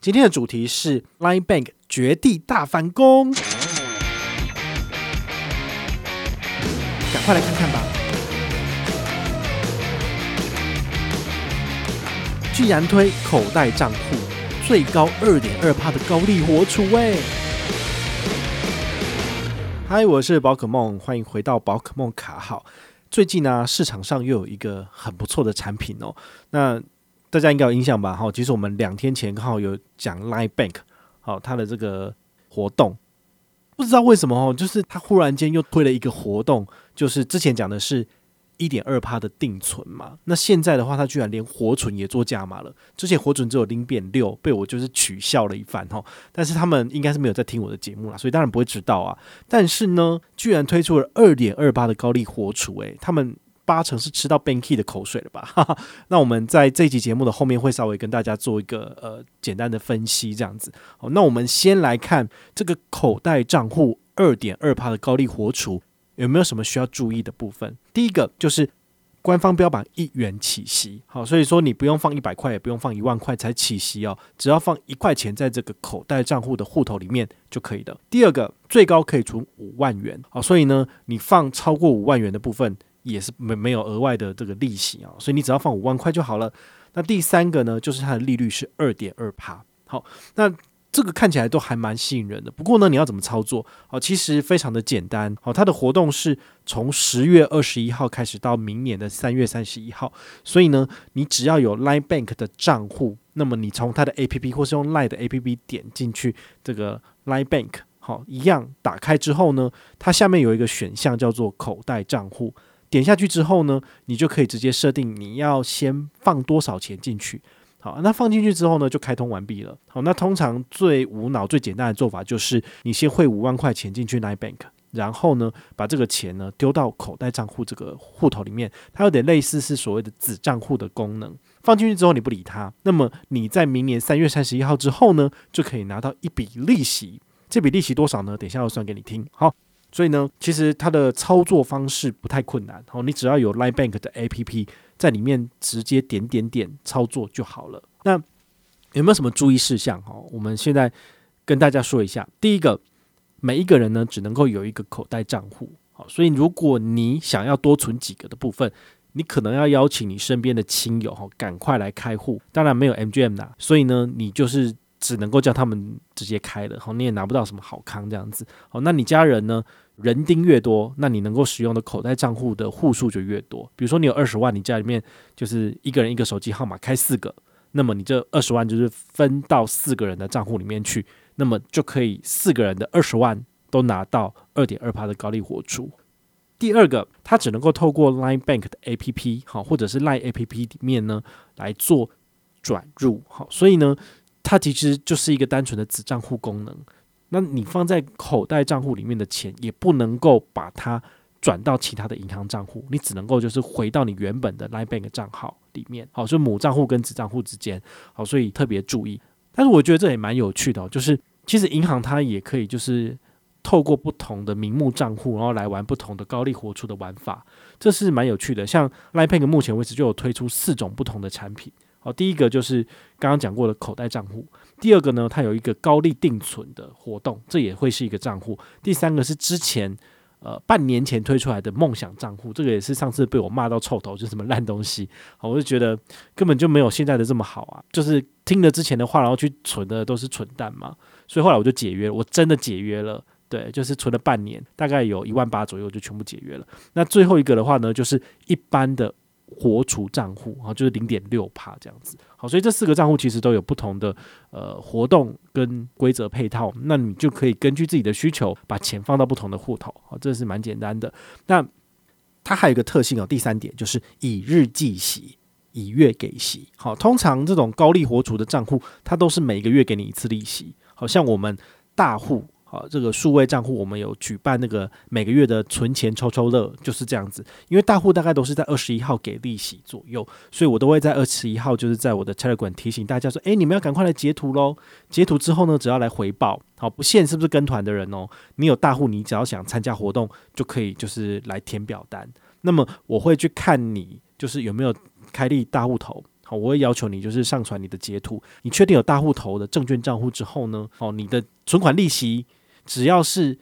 今天的主题是 Line Bank 绝地大反攻，赶快来看看吧！居然推口袋账户最高二点二趴的高利活储哎！嗨，我是宝可梦，欢迎回到宝可梦卡号。最近呢、市场上又有一个很不错的产品哦，那。大家应该有印象吧？哈，其实我们两天前刚好有讲 Line Bank，好，它的这个活动，不知道为什么哦，就是它忽然间又推了一个活动，就是之前讲的是一点二趴的定存嘛，那现在的话，它居然连活存也做价码了。之前活存只有零点六，被我就是取笑了一番哈。但是他们应该是没有在听我的节目啦，所以当然不会知道啊。但是呢，居然推出了二点二趴的高利活储，诶，他们。八成是吃到 Banky 的口水了吧？哈哈，那我们在这期节目的后面会稍微跟大家做一个呃简单的分析，这样子。好，那我们先来看这个口袋账户二点二趴的高利活储有没有什么需要注意的部分？第一个就是官方标榜一元起息，好，所以说你不用放一百块，也不用放一万块才起息哦，只要放一块钱在这个口袋账户的户头里面就可以的。第二个，最高可以存五万元，好，所以呢，你放超过五万元的部分。也是没没有额外的这个利息啊，所以你只要放五万块就好了。那第三个呢，就是它的利率是二点二趴。好，那这个看起来都还蛮吸引人的。不过呢，你要怎么操作？好，其实非常的简单。好，它的活动是从十月二十一号开始到明年的三月三十一号。所以呢，你只要有 Line Bank 的账户，那么你从它的 APP 或是用 Line 的 APP 点进去这个 Line Bank，好，一样打开之后呢，它下面有一个选项叫做口袋账户。点下去之后呢，你就可以直接设定你要先放多少钱进去。好，那放进去之后呢，就开通完毕了。好，那通常最无脑、最简单的做法就是你先汇五万块钱进去 Line Bank，然后呢，把这个钱呢丢到口袋账户这个户头里面，它有点类似是所谓的子账户的功能。放进去之后你不理它，那么你在明年三月三十一号之后呢，就可以拿到一笔利息。这笔利息多少呢？等下要算给你听。好。所以呢，其实它的操作方式不太困难，好，你只要有 Line Bank 的 APP 在里面直接点点点操作就好了。那有没有什么注意事项？哈，我们现在跟大家说一下。第一个，每一个人呢只能够有一个口袋账户，好，所以如果你想要多存几个的部分，你可能要邀请你身边的亲友，哈，赶快来开户。当然没有 MGM 啦，所以呢，你就是。只能够叫他们直接开了，好，你也拿不到什么好康这样子，好，那你家人呢？人丁越多，那你能够使用的口袋账户的户数就越多。比如说你有二十万，你家里面就是一个人一个手机号码开四个，那么你这二十万就是分到四个人的账户里面去，那么就可以四个人的二十万都拿到二点二趴的高利活出。第二个，它只能够透过 Line Bank 的 APP 好，或者是 Line APP 里面呢来做转入，好，所以呢。它其实就是一个单纯的子账户功能，那你放在口袋账户里面的钱也不能够把它转到其他的银行账户，你只能够就是回到你原本的 Line Bank 账号里面，好，就母账户跟子账户之间，好，所以特别注意。但是我觉得这也蛮有趣的，就是其实银行它也可以就是透过不同的名目账户，然后来玩不同的高利活出的玩法，这是蛮有趣的。像 Line Bank 目前为止就有推出四种不同的产品。第一个就是刚刚讲过的口袋账户，第二个呢，它有一个高利定存的活动，这也会是一个账户。第三个是之前呃半年前推出来的梦想账户，这个也是上次被我骂到臭头，就是什么烂东西。好，我就觉得根本就没有现在的这么好啊，就是听了之前的话，然后去存的都是蠢蛋嘛。所以后来我就解约，我真的解约了，对，就是存了半年，大概有一万八左右就全部解约了。那最后一个的话呢，就是一般的。活储账户啊，就是零点六趴这样子。好，所以这四个账户其实都有不同的呃活动跟规则配套，那你就可以根据自己的需求把钱放到不同的户头。好，这是蛮简单的。那它还有一个特性哦，第三点就是以日计息，以月给息。好，通常这种高利活储的账户，它都是每个月给你一次利息。好像我们大户。好，这个数位账户我们有举办那个每个月的存钱抽抽乐，就是这样子。因为大户大概都是在二十一号给利息左右，所以我都会在二十一号就是在我的 Telegram 提醒大家说：“诶，你们要赶快来截图喽！截图之后呢，只要来回报。好，不限是不是跟团的人哦。你有大户，你只要想参加活动，就可以就是来填表单。那么我会去看你就是有没有开立大户头。”好，我会要求你就是上传你的截图，你确定有大户头的证券账户之后呢，哦，你的存款利息只要是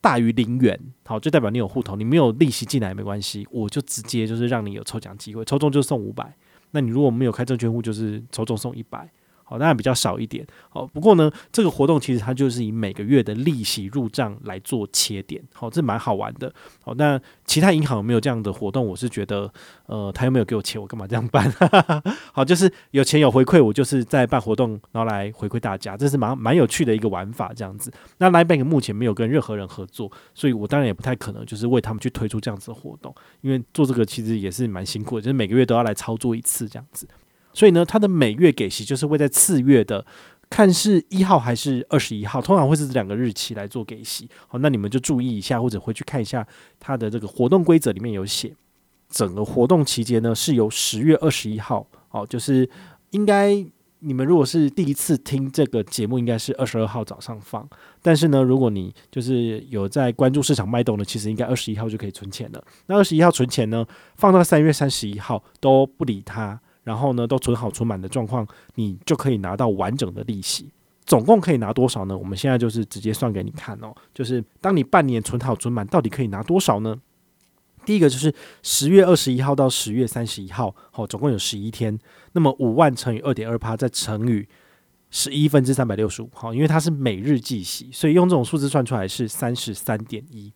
大于零元，好，就代表你有户头，你没有利息进来也没关系，我就直接就是让你有抽奖机会，抽中就送五百，那你如果没有开证券户，就是抽中送一百。好，当然比较少一点。好，不过呢，这个活动其实它就是以每个月的利息入账来做切点。好，这蛮好玩的。好，那其他银行有没有这样的活动？我是觉得，呃，他又没有给我钱，我干嘛这样办？好，就是有钱有回馈，我就是在办活动，然后来回馈大家，这是蛮蛮有趣的一个玩法。这样子，那 LINE Bank 目前没有跟任何人合作，所以我当然也不太可能就是为他们去推出这样子的活动，因为做这个其实也是蛮辛苦的，就是每个月都要来操作一次这样子。所以呢，它的每月给息就是会在次月的，看是一号还是二十一号，通常会是这两个日期来做给息。好，那你们就注意一下，或者回去看一下它的这个活动规则里面有写，整个活动期间呢是由十月二十一号，哦，就是应该你们如果是第一次听这个节目，应该是二十二号早上放。但是呢，如果你就是有在关注市场脉动的，其实应该二十一号就可以存钱了。那二十一号存钱呢，放到三月三十一号都不理它。然后呢，都存好存满的状况，你就可以拿到完整的利息。总共可以拿多少呢？我们现在就是直接算给你看哦。就是当你半年存好存满，到底可以拿多少呢？第一个就是十月二十一号到十月三十一号，好，总共有十一天。那么五万乘以二点二趴，再乘以十一分之三百六十五，好，因为它是每日计息，所以用这种数字算出来是三十三点一。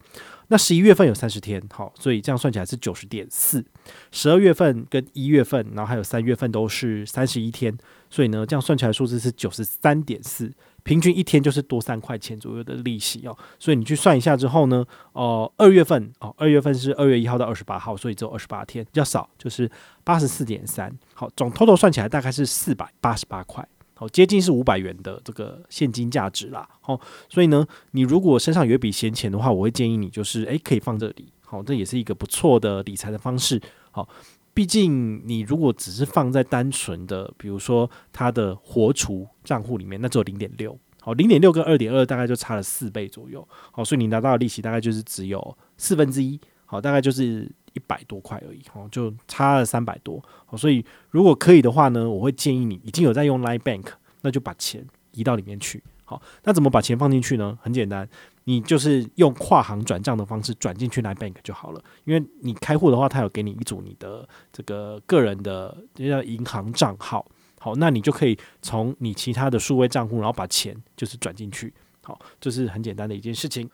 那十一月份有三十天，好，所以这样算起来是九十点四。十二月份跟一月份，然后还有三月份都是三十一天，所以呢，这样算起来数字是九十三点四，平均一天就是多三块钱左右的利息哦。所以你去算一下之后呢，哦，二月份哦，二月份是二月一号到二十八号，所以只有二十八天，比较少，就是八十四点三。好，总 total 算起来大概是四百八十八块。好，接近是五百元的这个现金价值啦。好，所以呢，你如果身上有一笔闲钱的话，我会建议你就是，诶，可以放这里。好，这也是一个不错的理财的方式。好，毕竟你如果只是放在单纯的，比如说它的活储账户里面，那只有零点六。好，零点六跟二点二大概就差了四倍左右。好，所以你拿到的利息大概就是只有四分之一。好，大概就是。一百多块而已，哦，就差了三百多，所以如果可以的话呢，我会建议你已经有在用 Line Bank，那就把钱移到里面去。好，那怎么把钱放进去呢？很简单，你就是用跨行转账的方式转进去 Line Bank 就好了。因为你开户的话，它有给你一组你的这个个人的叫银行账号，好，那你就可以从你其他的数位账户，然后把钱就是转进去。好，这是很简单的一件事情。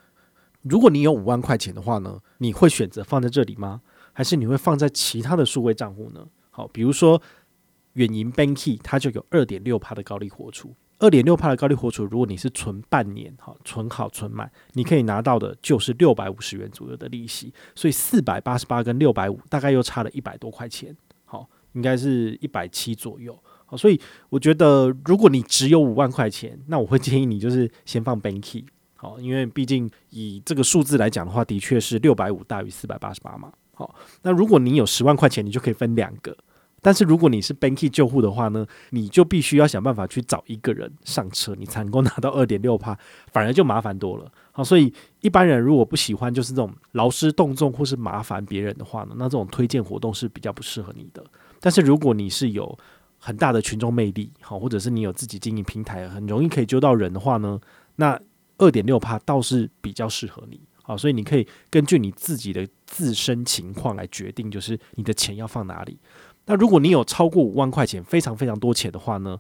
如果你有五万块钱的话呢，你会选择放在这里吗？还是你会放在其他的数位账户呢？好，比如说远银 Banky，它就有二点六趴的高利活储。二点六趴的高利活储，如果你是存半年，好，存好存满，你可以拿到的就是六百五十元左右的利息。所以四百八十八跟六百五，大概又差了一百多块钱。好，应该是一百七左右。好，所以我觉得如果你只有五万块钱，那我会建议你就是先放 Banky。好，因为毕竟以这个数字来讲的话，的确是六百五大于四百八十八嘛。好，那如果你有十万块钱，你就可以分两个。但是如果你是 Banky 救户的话呢，你就必须要想办法去找一个人上车，你才能够拿到二点六趴，反而就麻烦多了。好，所以一般人如果不喜欢就是这种劳师动众或是麻烦别人的话呢，那这种推荐活动是比较不适合你的。但是如果你是有很大的群众魅力，好，或者是你有自己经营平台，很容易可以揪到人的话呢，那二点六趴倒是比较适合你。好，所以你可以根据你自己的自身情况来决定，就是你的钱要放哪里。那如果你有超过五万块钱，非常非常多钱的话呢，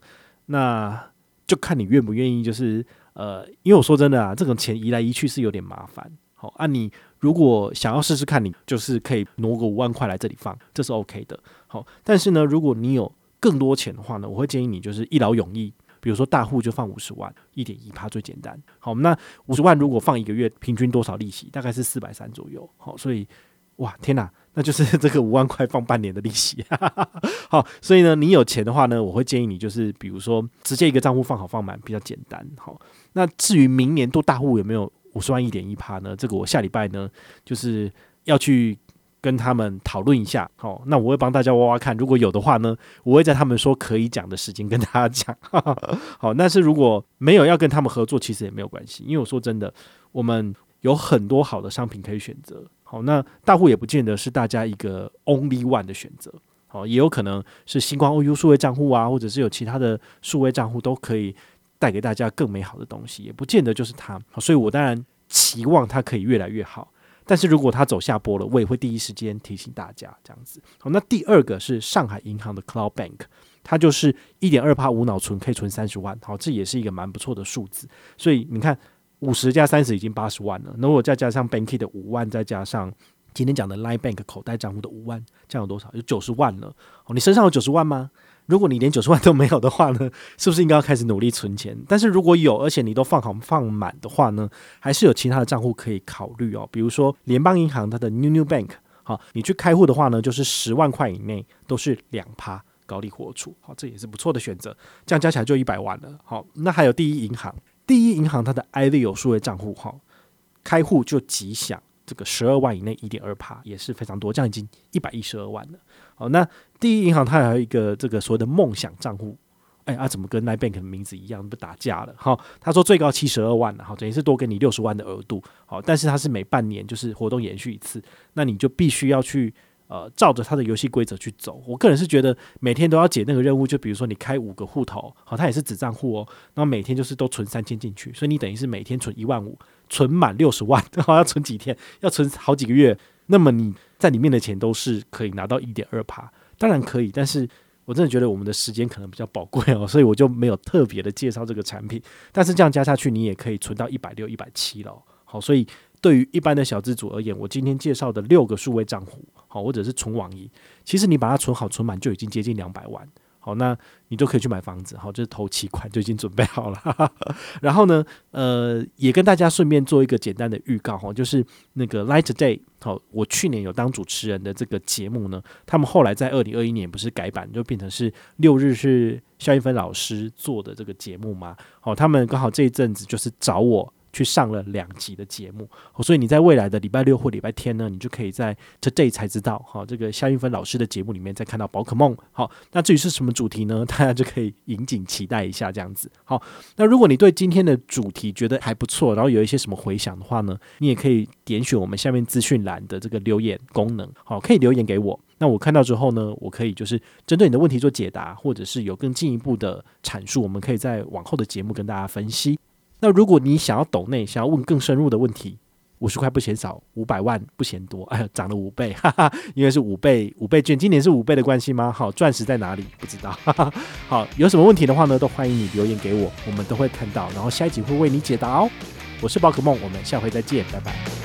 那就看你愿不愿意。就是呃，因为我说真的啊，这种钱移来移去是有点麻烦。好，啊，你如果想要试试看，你就是可以挪个五万块来这里放，这是 OK 的。好，但是呢，如果你有更多钱的话呢，我会建议你就是一劳永逸。比如说大户就放五十万，一点一趴最简单。好，那五十万如果放一个月，平均多少利息？大概是四百三左右。好，所以哇，天哪，那就是这个五万块放半年的利息。好，所以呢，你有钱的话呢，我会建议你就是，比如说直接一个账户放好放满，比较简单。好，那至于明年度大户有没有五十万一点一趴呢？这个我下礼拜呢就是要去。跟他们讨论一下，好，那我会帮大家挖挖看，如果有的话呢，我会在他们说可以讲的时间跟大家讲。好，但是如果没有要跟他们合作，其实也没有关系，因为我说真的，我们有很多好的商品可以选择。好，那大户也不见得是大家一个 only one 的选择。哦，也有可能是星光 OU 数位账户啊，或者是有其他的数位账户都可以带给大家更美好的东西，也不见得就是它。所以我当然期望它可以越来越好。但是如果它走下坡了，我也会第一时间提醒大家这样子。好，那第二个是上海银行的 Cloud Bank，它就是一点二趴无脑存，可以存三十万。好，这也是一个蛮不错的数字。所以你看，五十加三十已经八十万了。那我再加上 Banky 的五万，再加上今天讲的 Line Bank 口袋账户的五万，这样有多少？有九十万了。哦，你身上有九十万吗？如果你连九十万都没有的话呢，是不是应该要开始努力存钱？但是如果有，而且你都放好放满的话呢，还是有其他的账户可以考虑哦。比如说联邦银行它的 New New Bank，好，你去开户的话呢，就是十万块以内都是两趴高利活储，好，这也是不错的选择。这样加起来就一百万了。好，那还有第一银行，第一银行它的 iLeo 数位账户，哈，开户就吉祥这个十二万以内一点二趴，也是非常多，这样已经一百一十二万了。好，那第一银行它还有一个这个所谓的梦想账户，哎啊，怎么跟 Line Bank 的名字一样，不打架了？好，他说最高七十二万了，好，等于是多给你六十万的额度，好，但是它是每半年就是活动延续一次，那你就必须要去呃照着它的游戏规则去走。我个人是觉得每天都要解那个任务，就比如说你开五个户头，好，它也是子账户哦，那每天就是都存三千进去，所以你等于是每天存一万五，存满六十万，好，要存几天？要存好几个月，那么你。在里面的钱都是可以拿到一点二趴，当然可以，但是我真的觉得我们的时间可能比较宝贵哦，所以我就没有特别的介绍这个产品。但是这样加下去，你也可以存到一百六、一百七了。好，所以对于一般的小资主而言，我今天介绍的六个数位账户，好，或者是存网银，其实你把它存好、存满，就已经接近两百万。好，那你就可以去买房子，好，就是头期款就已经准备好了。然后呢，呃，也跟大家顺便做一个简单的预告哈，就是那个 Light Day 好，我去年有当主持人的这个节目呢，他们后来在二零二一年不是改版，就变成是六日是肖一芬老师做的这个节目嘛，好，他们刚好这一阵子就是找我。去上了两集的节目，所以你在未来的礼拜六或礼拜天呢，你就可以在 Today 才知道，好，这个夏运芬老师的节目里面再看到宝可梦。好，那至于是什么主题呢？大家就可以引颈期待一下，这样子。好，那如果你对今天的主题觉得还不错，然后有一些什么回想的话呢，你也可以点选我们下面资讯栏的这个留言功能，好，可以留言给我。那我看到之后呢，我可以就是针对你的问题做解答，或者是有更进一步的阐述，我们可以在往后的节目跟大家分析。那如果你想要抖内，想要问更深入的问题，五十块不嫌少，五百万不嫌多，哎呀，涨了五倍，哈哈，因为是五倍五倍券，今年是五倍的关系吗？好，钻石在哪里？不知道，哈哈，好，有什么问题的话呢，都欢迎你留言给我，我们都会看到，然后下一集会为你解答哦。我是宝可梦，我们下回再见，拜拜。